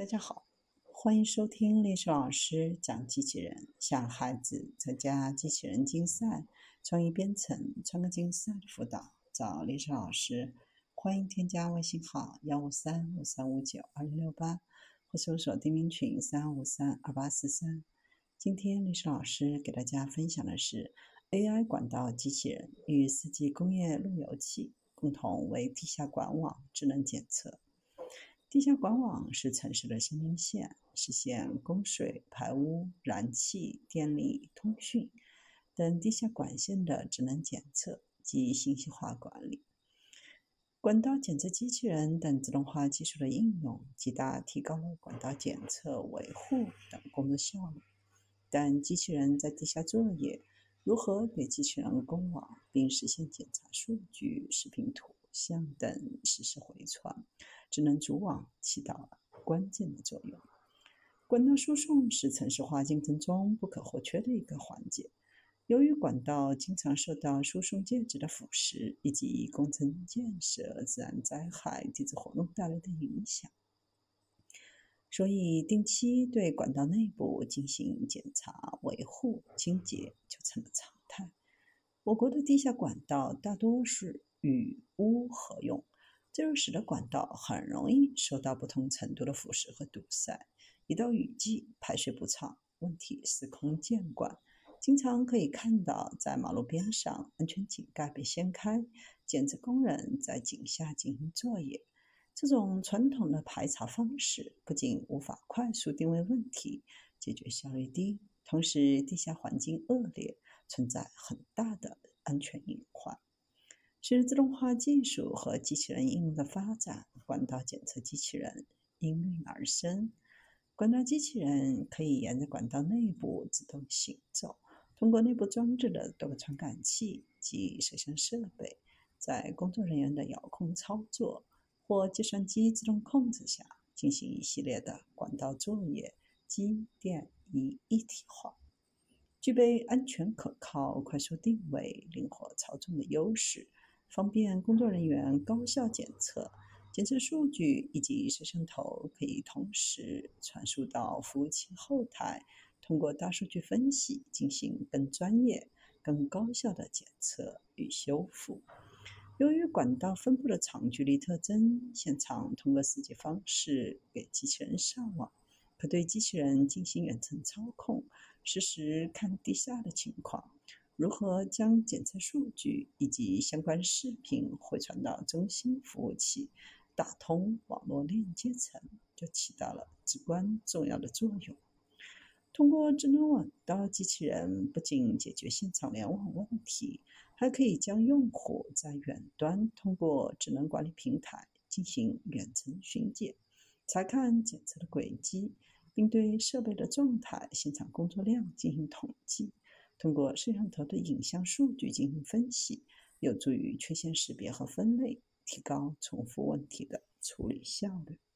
大家好，欢迎收听历史老师讲机器人，向孩子参加机器人竞赛、创意编程、创客竞赛的辅导，找历史老师。欢迎添加微信号幺五三五三五九二零六八，或搜索钉钉群三五三二八四三。今天历史老师给大家分享的是 AI 管道机器人与四 G 工业路由器共同为地下管网智能检测。地下管网是城市的生命线，实现供水、排污、燃气、电力、通讯等地下管线的智能检测及信息化管理。管道检测机器人等自动化技术的应用，极大提高了管道检测、维护等工作效率。但机器人在地下作业，如何给机器人供网，并实现检查数据、视频图？像等实时回传，智能组网起到了关键的作用。管道输送是城市化进程中不可或缺的一个环节。由于管道经常受到输送介质的腐蚀以及工程建设、自然灾害、地质活动带来的影响，所以定期对管道内部进行检查、维护、清洁就成了常态。我国的地下管道大多是。与污合用，这就使得管道很容易受到不同程度的腐蚀和堵塞。一到雨季，排水不畅，问题司空见惯。经常可以看到，在马路边上，安全井盖被掀开，检测工人在井下进行作业。这种传统的排查方式不仅无法快速定位问题，解决效率低，同时地下环境恶劣，存在很大的安全隐患随着自动化技术和机器人应用的发展，管道检测机器人应运而生。管道机器人可以沿着管道内部自动行走，通过内部装置的多个传感器及摄像设备，在工作人员的遥控操作或计算机自动控制下，进行一系列的管道作业，机电仪一体化，具备安全可靠、快速定位、灵活操纵的优势。方便工作人员高效检测，检测数据以及摄像头可以同时传输到服务器后台，通过大数据分析进行更专业、更高效的检测与修复。由于管道分布的长距离特征，现场通过四 G 方式给机器人上网，可对机器人进行远程操控，实时看地下的情况。如何将检测数据以及相关视频回传到中心服务器，打通网络链接层，就起到了至关重要的作用。通过智能网道机器人，不仅解决现场联网问题，还可以将用户在远端通过智能管理平台进行远程巡检，查看检测的轨迹，并对设备的状态、现场工作量进行统计。通过摄像头的影像数据进行分析，有助于缺陷识别和分类，提高重复问题的处理效率。